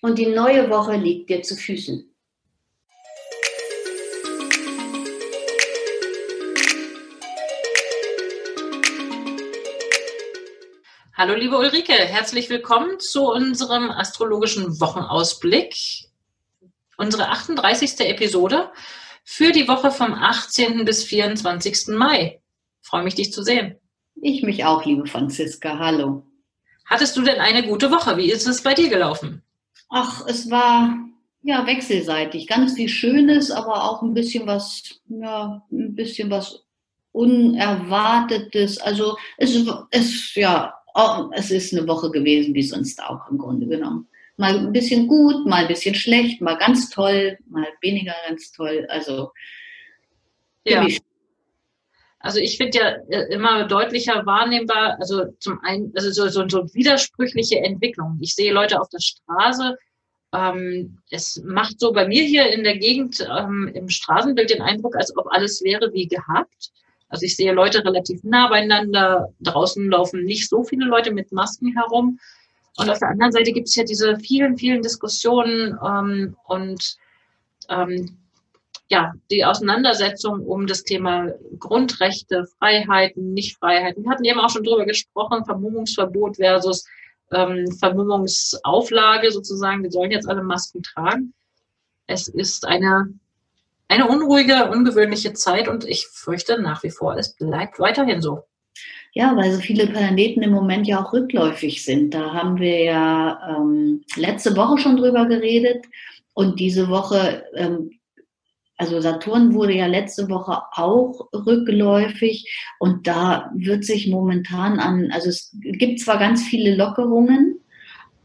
und die neue Woche liegt dir zu Füßen. Hallo liebe Ulrike, herzlich willkommen zu unserem astrologischen Wochenausblick. Unsere 38. Episode für die Woche vom 18. bis 24. Mai. freue mich, dich zu sehen. Ich mich auch, liebe Franziska. Hallo. Hattest du denn eine gute Woche? Wie ist es bei dir gelaufen? Ach, es war ja wechselseitig. Ganz viel Schönes, aber auch ein bisschen was, ja, ein bisschen was Unerwartetes. Also es ist ja, es ist eine Woche gewesen, wie sonst auch im Grunde genommen. Mal ein bisschen gut, mal ein bisschen schlecht, mal ganz toll, mal weniger ganz toll. Also ja. Also ich finde ja äh, immer deutlicher wahrnehmbar, also zum einen, also so, so, so widersprüchliche Entwicklungen. Ich sehe Leute auf der Straße, ähm, es macht so bei mir hier in der Gegend ähm, im Straßenbild den Eindruck, als ob alles wäre wie gehabt. Also ich sehe Leute relativ nah beieinander. Draußen laufen nicht so viele Leute mit Masken herum. Und auf der anderen Seite gibt es ja diese vielen, vielen Diskussionen ähm, und ähm, ja, die Auseinandersetzung um das Thema Grundrechte, Freiheiten, Nichtfreiheiten. Wir hatten eben auch schon drüber gesprochen, Vermummungsverbot versus ähm, Vermummungsauflage sozusagen. Wir sollen jetzt alle Masken tragen. Es ist eine, eine unruhige, ungewöhnliche Zeit und ich fürchte nach wie vor, es bleibt weiterhin so. Ja, weil so viele Planeten im Moment ja auch rückläufig sind. Da haben wir ja ähm, letzte Woche schon drüber geredet und diese Woche ähm, also Saturn wurde ja letzte Woche auch rückläufig und da wird sich momentan an, also es gibt zwar ganz viele Lockerungen,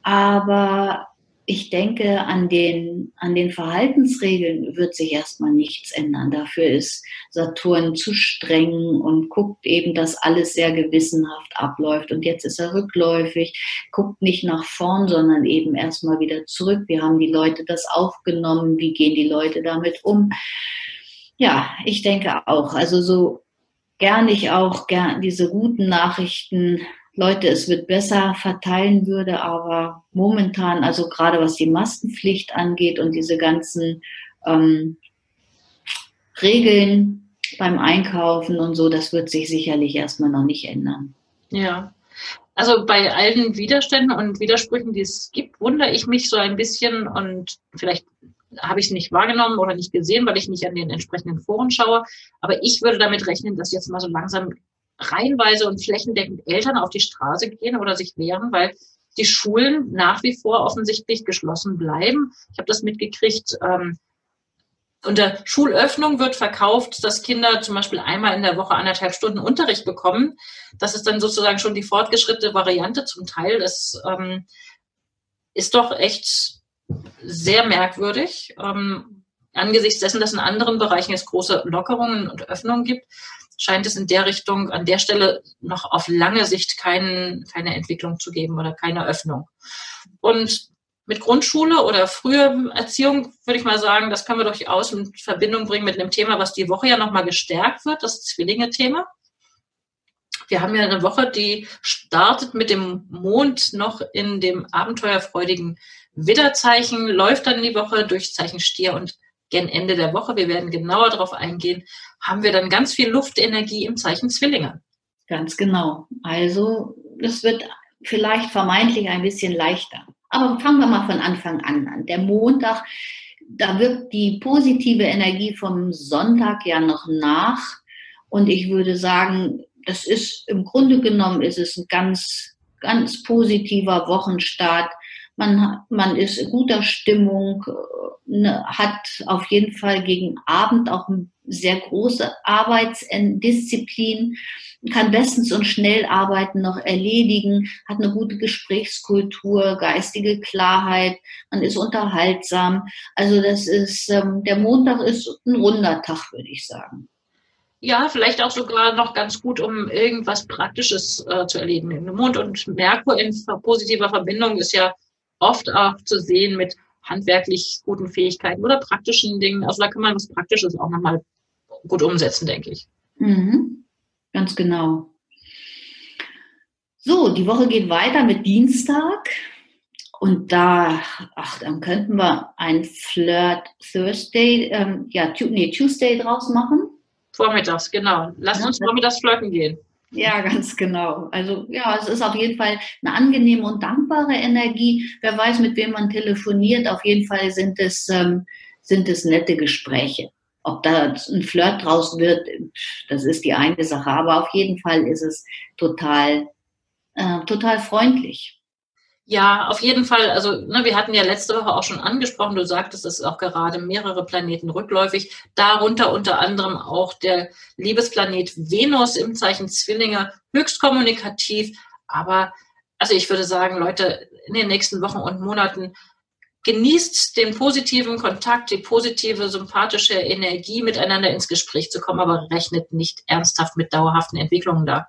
aber ich denke, an den, an den Verhaltensregeln wird sich erstmal nichts ändern. Dafür ist Saturn zu streng und guckt eben, dass alles sehr gewissenhaft abläuft. Und jetzt ist er rückläufig, guckt nicht nach vorn, sondern eben erstmal wieder zurück. Wie haben die Leute das aufgenommen? Wie gehen die Leute damit um? Ja, ich denke auch. Also so gern ich auch gern diese guten Nachrichten Leute, es wird besser verteilen würde, aber momentan, also gerade was die Maskenpflicht angeht und diese ganzen ähm, Regeln beim Einkaufen und so, das wird sich sicherlich erstmal noch nicht ändern. Ja. Also bei allen Widerständen und Widersprüchen, die es gibt, wundere ich mich so ein bisschen und vielleicht habe ich es nicht wahrgenommen oder nicht gesehen, weil ich nicht an den entsprechenden Foren schaue. Aber ich würde damit rechnen, dass jetzt mal so langsam reihenweise und flächendeckend Eltern auf die Straße gehen oder sich wehren, weil die Schulen nach wie vor offensichtlich geschlossen bleiben. Ich habe das mitgekriegt. Ähm, unter Schulöffnung wird verkauft, dass Kinder zum Beispiel einmal in der Woche anderthalb Stunden Unterricht bekommen. Das ist dann sozusagen schon die fortgeschrittene Variante zum Teil. Das ähm, ist doch echt sehr merkwürdig. Ähm, angesichts dessen, dass in anderen Bereichen es große Lockerungen und Öffnungen gibt, scheint es in der Richtung an der Stelle noch auf lange Sicht kein, keine Entwicklung zu geben oder keine Öffnung. Und mit Grundschule oder früher Erziehung würde ich mal sagen, das können wir durchaus in Verbindung bringen mit einem Thema, was die Woche ja nochmal gestärkt wird, das Zwillinge-Thema. Wir haben ja eine Woche, die startet mit dem Mond noch in dem abenteuerfreudigen Widderzeichen, läuft dann die Woche durch Zeichen Stier und gen Ende der Woche, wir werden genauer darauf eingehen, haben wir dann ganz viel Luftenergie im Zeichen Zwillinge. Ganz genau. Also es wird vielleicht vermeintlich ein bisschen leichter. Aber fangen wir mal von Anfang an an. Der Montag, da wirkt die positive Energie vom Sonntag ja noch nach. Und ich würde sagen, das ist im Grunde genommen ist es ein ganz, ganz positiver Wochenstart Man, man ist in guter Stimmung, ne, hat auf jeden Fall gegen Abend auch eine sehr große Arbeitsdisziplin, kann bestens und schnell arbeiten noch erledigen, hat eine gute Gesprächskultur, geistige Klarheit, man ist unterhaltsam. Also das ist, ähm, der Montag ist ein runder Tag, würde ich sagen. Ja, vielleicht auch sogar noch ganz gut, um irgendwas Praktisches äh, zu erleben. Mond und Merkur in positiver Verbindung ist ja oft auch zu sehen mit handwerklich guten Fähigkeiten oder praktischen Dingen. Also da kann man was Praktisches auch nochmal gut umsetzen, denke ich. Mhm. Ganz genau. So, die Woche geht weiter mit Dienstag. Und da, ach, dann könnten wir ein Flirt Thursday, ähm, ja, nee, Tuesday draus machen. Vormittags, genau. Lass uns vormittags flirten gehen. Ja, ganz genau. Also ja, es ist auf jeden Fall eine angenehme und dankbare Energie. Wer weiß, mit wem man telefoniert. Auf jeden Fall sind es, ähm, sind es nette Gespräche. Ob da ein Flirt draus wird, das ist die eine Sache. Aber auf jeden Fall ist es total, äh, total freundlich. Ja, auf jeden Fall. Also ne, wir hatten ja letzte Woche auch schon angesprochen, du sagtest, es ist auch gerade mehrere Planeten rückläufig, darunter unter anderem auch der Liebesplanet Venus im Zeichen Zwillinge, höchst kommunikativ. Aber also ich würde sagen, Leute, in den nächsten Wochen und Monaten genießt den positiven Kontakt, die positive, sympathische Energie, miteinander ins Gespräch zu kommen, aber rechnet nicht ernsthaft mit dauerhaften Entwicklungen da.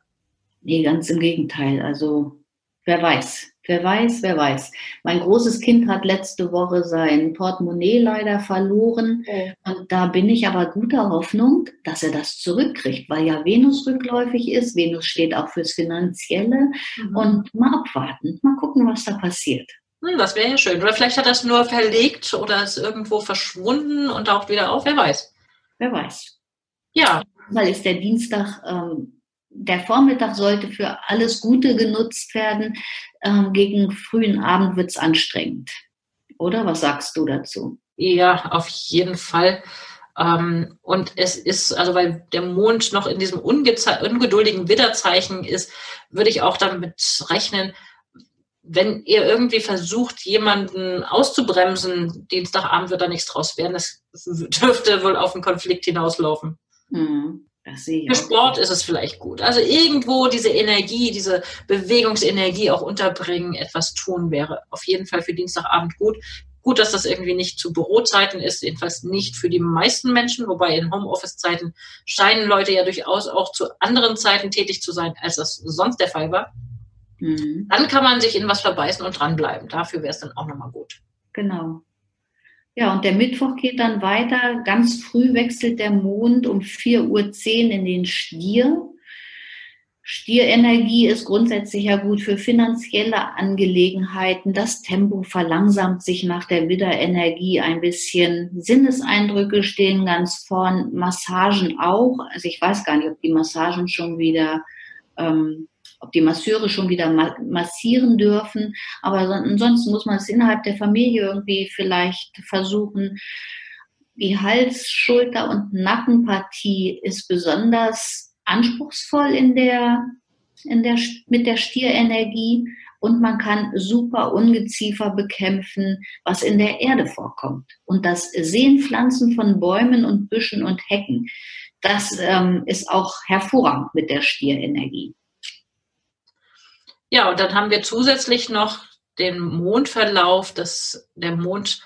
Nee, ganz im Gegenteil. Also wer weiß. Wer weiß, wer weiß. Mein großes Kind hat letzte Woche sein Portemonnaie leider verloren. Okay. Und da bin ich aber guter Hoffnung, dass er das zurückkriegt, weil ja Venus rückläufig ist. Venus steht auch fürs Finanzielle. Mhm. Und mal abwarten, mal gucken, was da passiert. Hm, das wäre ja schön. Oder vielleicht hat er es nur verlegt oder ist irgendwo verschwunden und taucht wieder auf. Wer weiß. Wer weiß. Ja. Weil ist der Dienstag ähm, der Vormittag sollte für alles Gute genutzt werden. Ähm, gegen frühen Abend wird es anstrengend. Oder was sagst du dazu? Ja, auf jeden Fall. Ähm, und es ist, also weil der Mond noch in diesem ungeduldigen Widderzeichen ist, würde ich auch damit rechnen, wenn ihr irgendwie versucht, jemanden auszubremsen, Dienstagabend wird da nichts draus werden. Das dürfte wohl auf einen Konflikt hinauslaufen. Hm. Für Sport ist es vielleicht gut. Also irgendwo diese Energie, diese Bewegungsenergie auch unterbringen, etwas tun wäre auf jeden Fall für Dienstagabend gut. Gut, dass das irgendwie nicht zu Bürozeiten ist, jedenfalls nicht für die meisten Menschen, wobei in Homeoffice-Zeiten scheinen Leute ja durchaus auch zu anderen Zeiten tätig zu sein, als das sonst der Fall war. Mhm. Dann kann man sich in was verbeißen und dranbleiben. Dafür wäre es dann auch nochmal gut. Genau. Ja, und der Mittwoch geht dann weiter. Ganz früh wechselt der Mond um 4.10 Uhr in den Stier. Stierenergie ist grundsätzlich ja gut für finanzielle Angelegenheiten. Das Tempo verlangsamt sich nach der Widderenergie ein bisschen. Sinneseindrücke stehen ganz vorn, Massagen auch. Also ich weiß gar nicht, ob die Massagen schon wieder ähm, ob die Masseure schon wieder massieren dürfen. Aber ansonsten muss man es innerhalb der Familie irgendwie vielleicht versuchen. Die Hals-, Schulter- und Nackenpartie ist besonders anspruchsvoll in der, in der, mit der Stierenergie und man kann super Ungeziefer bekämpfen, was in der Erde vorkommt. Und das Sehen Pflanzen von Bäumen und Büschen und Hecken, das ähm, ist auch hervorragend mit der Stierenergie. Ja, und dann haben wir zusätzlich noch den Mondverlauf, dass der Mond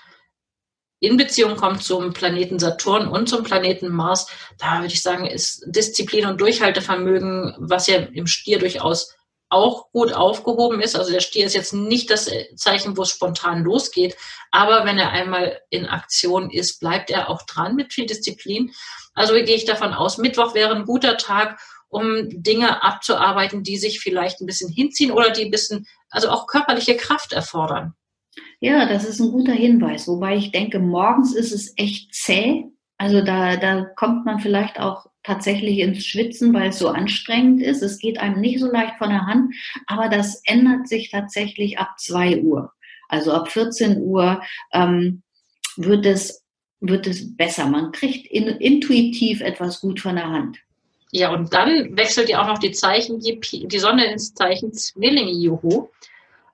in Beziehung kommt zum Planeten Saturn und zum Planeten Mars. Da würde ich sagen, ist Disziplin und Durchhaltevermögen, was ja im Stier durchaus auch gut aufgehoben ist. Also der Stier ist jetzt nicht das Zeichen, wo es spontan losgeht, aber wenn er einmal in Aktion ist, bleibt er auch dran mit viel Disziplin. Also gehe ich davon aus, Mittwoch wäre ein guter Tag, um Dinge abzuarbeiten, die sich vielleicht ein bisschen hinziehen oder die ein bisschen, also auch körperliche Kraft erfordern. Ja, das ist ein guter Hinweis. Wobei ich denke, morgens ist es echt zäh. Also da, da kommt man vielleicht auch tatsächlich ins Schwitzen, weil es so anstrengend ist. Es geht einem nicht so leicht von der Hand, aber das ändert sich tatsächlich ab zwei Uhr. Also ab 14 Uhr ähm, wird es wird es besser. Man kriegt in, intuitiv etwas gut von der Hand. Ja, und dann wechselt ja auch noch die Zeichen, die, Sonne ins Zeichen Zwillinge, juhu.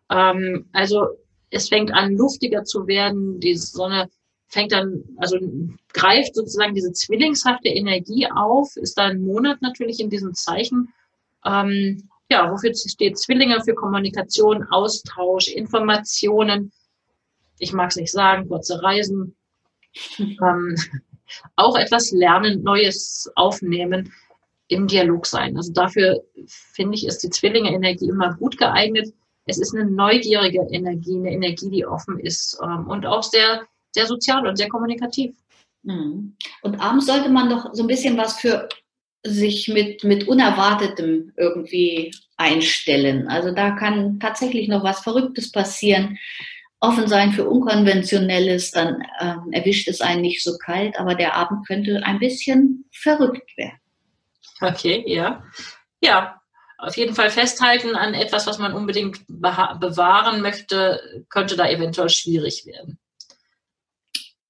Ähm, also es fängt an, luftiger zu werden, die Sonne fängt dann, also greift sozusagen diese zwillingshafte Energie auf, ist da ein Monat natürlich in diesem Zeichen. Ähm, ja, wofür steht Zwillinge? Für Kommunikation, Austausch, Informationen. Ich mag es nicht sagen, kurze Reisen. ähm, auch etwas lernen, Neues aufnehmen, im Dialog sein. Also dafür finde ich, ist die Zwillinge-Energie immer gut geeignet. Es ist eine neugierige Energie, eine Energie, die offen ist ähm, und auch sehr sehr sozial und sehr kommunikativ. Mhm. Und abends sollte man doch so ein bisschen was für sich mit, mit Unerwartetem irgendwie einstellen. Also da kann tatsächlich noch was Verrücktes passieren. Offen sein für Unkonventionelles, dann äh, erwischt es einen nicht so kalt, aber der Abend könnte ein bisschen verrückt werden. Okay, ja. Ja, auf jeden Fall festhalten an etwas, was man unbedingt bewahren möchte, könnte da eventuell schwierig werden.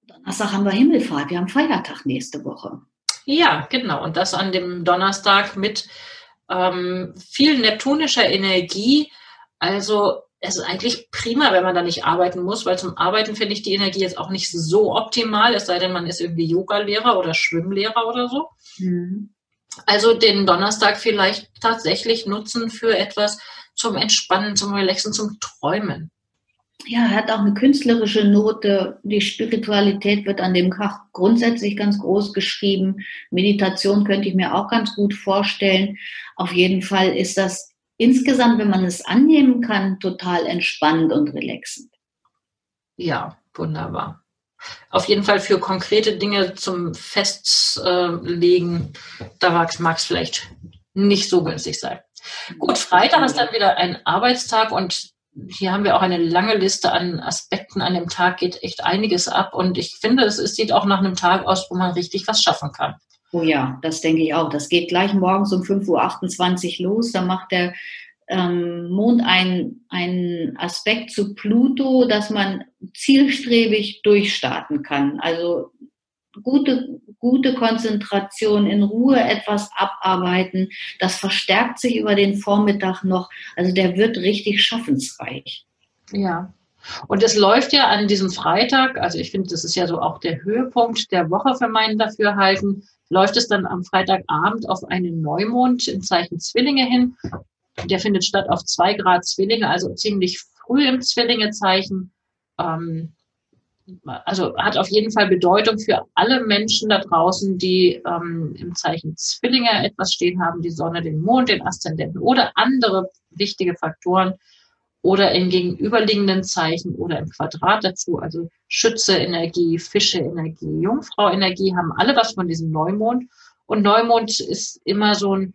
Donnerstag haben wir Himmelfahrt, wir haben Feiertag nächste Woche. Ja, genau. Und das an dem Donnerstag mit ähm, viel neptunischer Energie. Also es ist eigentlich prima, wenn man da nicht arbeiten muss, weil zum Arbeiten finde ich die Energie jetzt auch nicht so optimal, es sei denn, man ist irgendwie Yoga-Lehrer oder Schwimmlehrer oder so. Mhm. Also den Donnerstag vielleicht tatsächlich nutzen für etwas zum Entspannen, zum Relaxen, zum Träumen ja, hat auch eine künstlerische Note. Die Spiritualität wird an dem Tag grundsätzlich ganz groß geschrieben. Meditation könnte ich mir auch ganz gut vorstellen. Auf jeden Fall ist das insgesamt, wenn man es annehmen kann, total entspannend und relaxend. Ja, wunderbar. Auf jeden Fall für konkrete Dinge zum Festlegen, da mag es vielleicht nicht so günstig sein. Gut, Freitag ist dann wieder ein Arbeitstag und hier haben wir auch eine lange Liste an Aspekten. An dem Tag geht echt einiges ab. Und ich finde, es, sieht auch nach einem Tag aus, wo man richtig was schaffen kann. Oh ja, das denke ich auch. Das geht gleich morgens um 5.28 Uhr los. Da macht der ähm, Mond einen Aspekt zu Pluto, dass man zielstrebig durchstarten kann. Also gute, gute Konzentration, in Ruhe etwas abarbeiten. Das verstärkt sich über den Vormittag noch. Also der wird richtig schaffensreich. Ja. Und es läuft ja an diesem Freitag, also ich finde, das ist ja so auch der Höhepunkt der Woche für meinen Dafürhalten, läuft es dann am Freitagabend auf einen Neumond im Zeichen Zwillinge hin. Der findet statt auf zwei Grad Zwillinge, also ziemlich früh im Zwillingezeichen. Ähm, also hat auf jeden Fall Bedeutung für alle Menschen da draußen, die ähm, im Zeichen Zwillinge etwas stehen haben, die Sonne, den Mond, den Aszendenten oder andere wichtige Faktoren oder in gegenüberliegenden Zeichen oder im Quadrat dazu, also Schütze Energie, Fische Energie, Jungfrau Energie haben alle was von diesem Neumond und Neumond ist immer so ein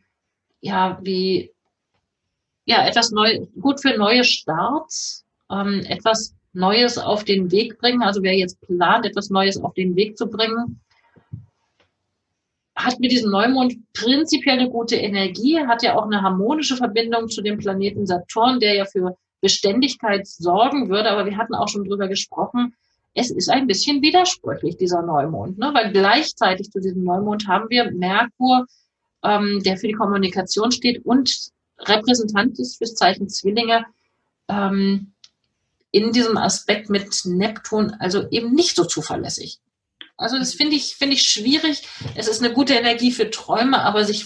ja wie ja etwas neu gut für neue Starts, ähm, etwas Neues auf den Weg bringen. Also wer jetzt plant, etwas Neues auf den Weg zu bringen, hat mit diesem Neumond prinzipiell eine gute Energie, hat ja auch eine harmonische Verbindung zu dem Planeten Saturn, der ja für Beständigkeit sorgen würde. Aber wir hatten auch schon drüber gesprochen, es ist ein bisschen widersprüchlich, dieser Neumond, ne? weil gleichzeitig zu diesem Neumond haben wir Merkur, ähm, der für die Kommunikation steht und Repräsentant ist fürs Zeichen Zwillinge, ähm, in diesem Aspekt mit Neptun also eben nicht so zuverlässig. Also das finde ich, finde ich schwierig. Es ist eine gute Energie für Träume, aber sich,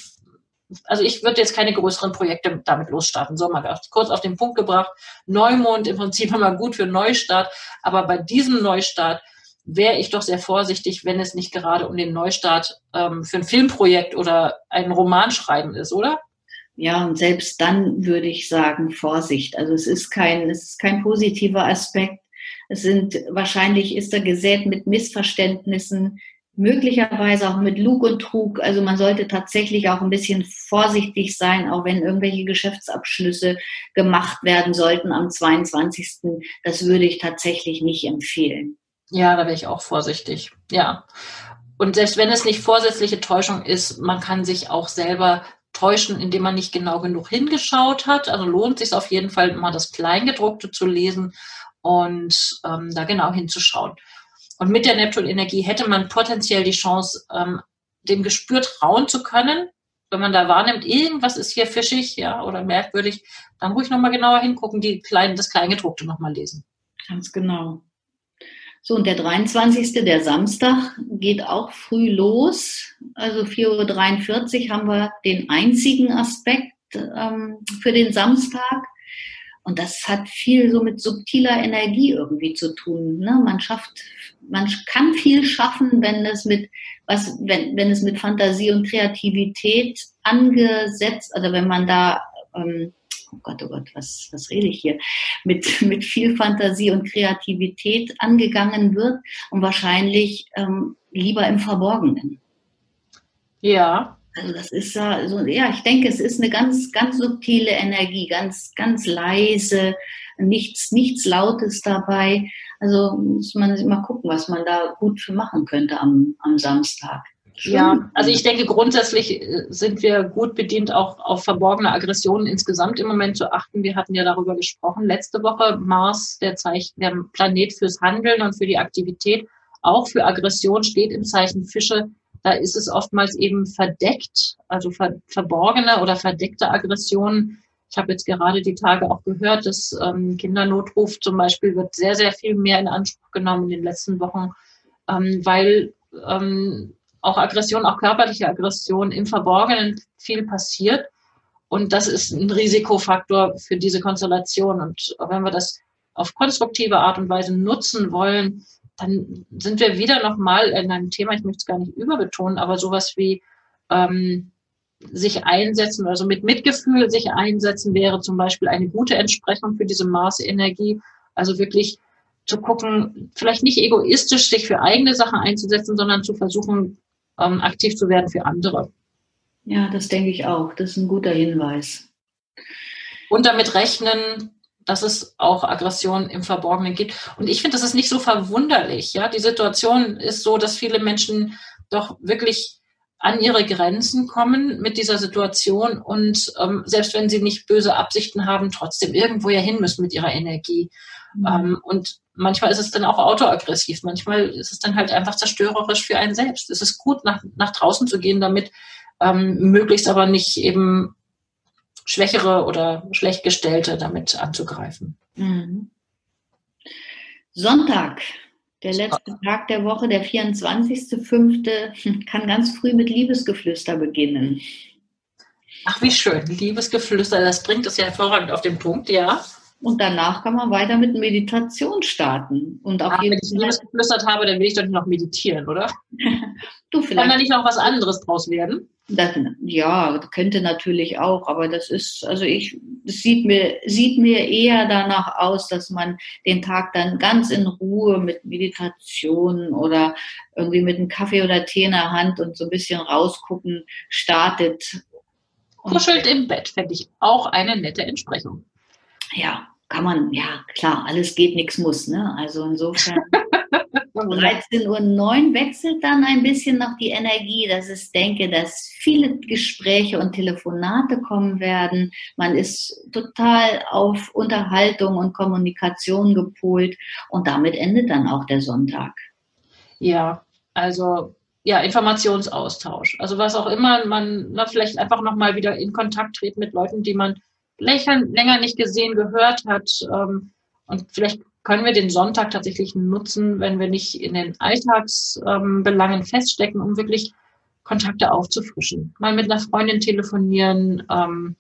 also ich würde jetzt keine größeren Projekte damit losstarten. So mal kurz auf den Punkt gebracht. Neumond im Prinzip immer gut für Neustart, aber bei diesem Neustart wäre ich doch sehr vorsichtig, wenn es nicht gerade um den Neustart ähm, für ein Filmprojekt oder ein Roman schreiben ist, oder? Ja, und selbst dann würde ich sagen, Vorsicht. Also es ist kein, es ist kein positiver Aspekt. Es sind, wahrscheinlich ist er gesät mit Missverständnissen, möglicherweise auch mit Lug und Trug. Also man sollte tatsächlich auch ein bisschen vorsichtig sein, auch wenn irgendwelche Geschäftsabschlüsse gemacht werden sollten am 22. Das würde ich tatsächlich nicht empfehlen. Ja, da wäre ich auch vorsichtig. Ja. Und selbst wenn es nicht vorsätzliche Täuschung ist, man kann sich auch selber täuschen, indem man nicht genau genug hingeschaut hat. Also lohnt sich auf jeden Fall mal das Kleingedruckte zu lesen und ähm, da genau hinzuschauen. Und mit der Neptun-Energie hätte man potenziell die Chance, ähm, dem Gespür trauen zu können. Wenn man da wahrnimmt, irgendwas ist hier fischig, ja, oder merkwürdig, dann ruhig nochmal genauer hingucken, die kleinen, das Kleingedruckte nochmal lesen. Ganz genau. So, und der 23., der Samstag, geht auch früh los. Also 4.43 Uhr haben wir den einzigen Aspekt ähm, für den Samstag. Und das hat viel so mit subtiler Energie irgendwie zu tun. Ne? Man schafft, man kann viel schaffen, wenn es mit was, wenn, wenn es mit Fantasie und Kreativität angesetzt, also wenn man da ähm, oh Gott, oh Gott, was, was rede ich hier, mit, mit viel Fantasie und Kreativität angegangen wird und wahrscheinlich ähm, lieber im Verborgenen. Ja. Also das ist ja so, ja, ich denke, es ist eine ganz, ganz subtile Energie, ganz, ganz leise, nichts, nichts Lautes dabei. Also muss man mal gucken, was man da gut für machen könnte am, am Samstag. Ja, also ich denke, grundsätzlich äh, sind wir gut bedient, auch auf verborgene Aggressionen insgesamt im Moment zu achten. Wir hatten ja darüber gesprochen. Letzte Woche Mars, der Zeichen, der Planet fürs Handeln und für die Aktivität, auch für Aggression steht im Zeichen Fische. Da ist es oftmals eben verdeckt, also ver verborgene oder verdeckte Aggressionen. Ich habe jetzt gerade die Tage auch gehört, dass ähm, Kindernotruf zum Beispiel wird sehr, sehr viel mehr in Anspruch genommen in den letzten Wochen, ähm, weil ähm, auch Aggression, auch körperliche Aggression im Verborgenen viel passiert. Und das ist ein Risikofaktor für diese Konstellation. Und wenn wir das auf konstruktive Art und Weise nutzen wollen, dann sind wir wieder nochmal in einem Thema, ich möchte es gar nicht überbetonen, aber sowas wie ähm, sich einsetzen, also mit Mitgefühl sich einsetzen, wäre zum Beispiel eine gute Entsprechung für diese Maßenergie. Also wirklich zu gucken, vielleicht nicht egoistisch sich für eigene Sachen einzusetzen, sondern zu versuchen, ähm, aktiv zu werden für andere. Ja, das denke ich auch. Das ist ein guter Hinweis. Und damit rechnen, dass es auch Aggression im Verborgenen gibt. Und ich finde, das ist nicht so verwunderlich. Ja, die Situation ist so, dass viele Menschen doch wirklich an ihre Grenzen kommen mit dieser Situation und ähm, selbst wenn sie nicht böse Absichten haben, trotzdem irgendwo ja hin müssen mit ihrer Energie. Mhm. Ähm, und manchmal ist es dann auch autoaggressiv, manchmal ist es dann halt einfach zerstörerisch für einen selbst. Es ist gut, nach, nach draußen zu gehen damit, ähm, möglichst aber nicht eben Schwächere oder Schlechtgestellte damit anzugreifen. Mhm. Sonntag, der letzte Tag der Woche, der 24.05., kann ganz früh mit Liebesgeflüster beginnen. Ach, wie schön. Liebesgeflüster, das bringt es ja hervorragend auf den Punkt, ja. Und danach kann man weiter mit Meditation starten. Und auf Ach, jeden wenn ich Liebes geflüstert habe, dann will ich doch nicht noch meditieren, oder? du vielleicht. Kann da nicht noch was anderes draus werden? Das, ja, könnte natürlich auch, aber das ist, also ich, es sieht mir, sieht mir eher danach aus, dass man den Tag dann ganz in Ruhe mit Meditation oder irgendwie mit einem Kaffee oder Tee in der Hand und so ein bisschen rausgucken startet. Kuschelt im Bett fände ich auch eine nette Entsprechung. Ja, kann man, ja, klar, alles geht, nichts muss, ne? Also insofern. 13.09 Uhr wechselt dann ein bisschen noch die Energie, dass ich denke, dass viele Gespräche und Telefonate kommen werden. Man ist total auf Unterhaltung und Kommunikation gepolt und damit endet dann auch der Sonntag. Ja, also ja, Informationsaustausch. Also was auch immer man na, vielleicht einfach nochmal wieder in Kontakt tritt mit Leuten, die man länger nicht gesehen, gehört hat. Ähm, und vielleicht können wir den Sonntag tatsächlich nutzen, wenn wir nicht in den Alltagsbelangen ähm, feststecken, um wirklich Kontakte aufzufrischen. Mal mit einer Freundin telefonieren, ähm,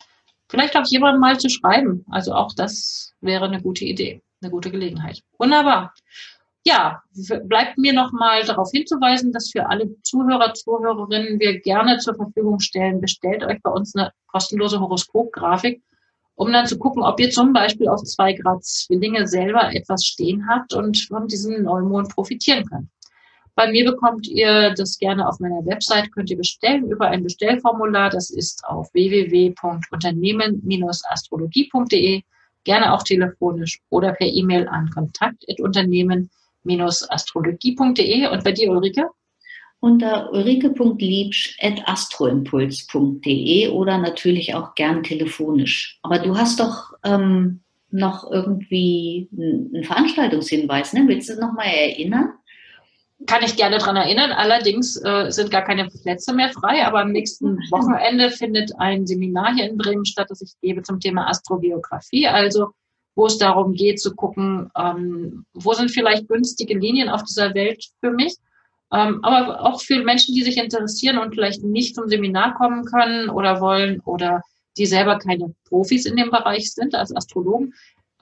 vielleicht auch jemandem mal zu schreiben. Also auch das wäre eine gute Idee, eine gute Gelegenheit. Wunderbar. Ja, bleibt mir noch mal darauf hinzuweisen, dass für alle Zuhörer, Zuhörerinnen wir gerne zur Verfügung stellen. Bestellt euch bei uns eine kostenlose Horoskopgrafik um dann zu gucken, ob ihr zum Beispiel auf zwei Grad Zwillinge selber etwas stehen habt und von diesem Neumond profitieren könnt. Bei mir bekommt ihr das gerne auf meiner Website, könnt ihr bestellen über ein Bestellformular. Das ist auf www.unternehmen-astrologie.de. Gerne auch telefonisch oder per E-Mail an kontakt.unternehmen-astrologie.de. Und bei dir, Ulrike? Unter ulrike.liebsch.astroimpuls.de oder natürlich auch gern telefonisch. Aber du hast doch ähm, noch irgendwie einen Veranstaltungshinweis, ne? Willst du es nochmal erinnern? Kann ich gerne daran erinnern. Allerdings äh, sind gar keine Plätze mehr frei, aber am nächsten Wochenende findet ein Seminar hier in Bremen statt, das ich gebe zum Thema Astrogeografie. Also wo es darum geht zu gucken, ähm, wo sind vielleicht günstige Linien auf dieser Welt für mich. Ähm, aber auch für Menschen, die sich interessieren und vielleicht nicht zum Seminar kommen können oder wollen oder die selber keine Profis in dem Bereich sind als Astrologen.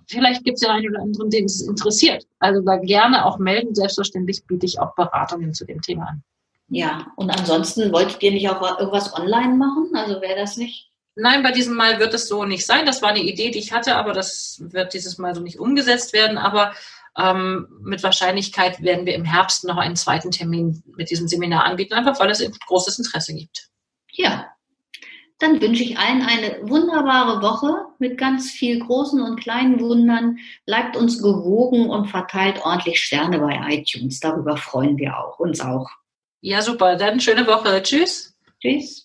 Vielleicht gibt es ja einen oder anderen, den es interessiert. Also da gerne auch melden. Selbstverständlich biete ich auch Beratungen zu dem Thema an. Ja, und ansonsten wolltet ihr nicht auch irgendwas online machen? Also wäre das nicht? Nein, bei diesem Mal wird es so nicht sein. Das war eine Idee, die ich hatte, aber das wird dieses Mal so nicht umgesetzt werden. Aber ähm, mit Wahrscheinlichkeit werden wir im Herbst noch einen zweiten Termin mit diesem Seminar anbieten, einfach weil es großes Interesse gibt. Ja, dann wünsche ich allen eine wunderbare Woche mit ganz viel großen und kleinen Wundern. Bleibt uns gewogen und verteilt ordentlich Sterne bei iTunes. Darüber freuen wir auch, uns auch. Ja, super. Dann schöne Woche. Tschüss. Tschüss.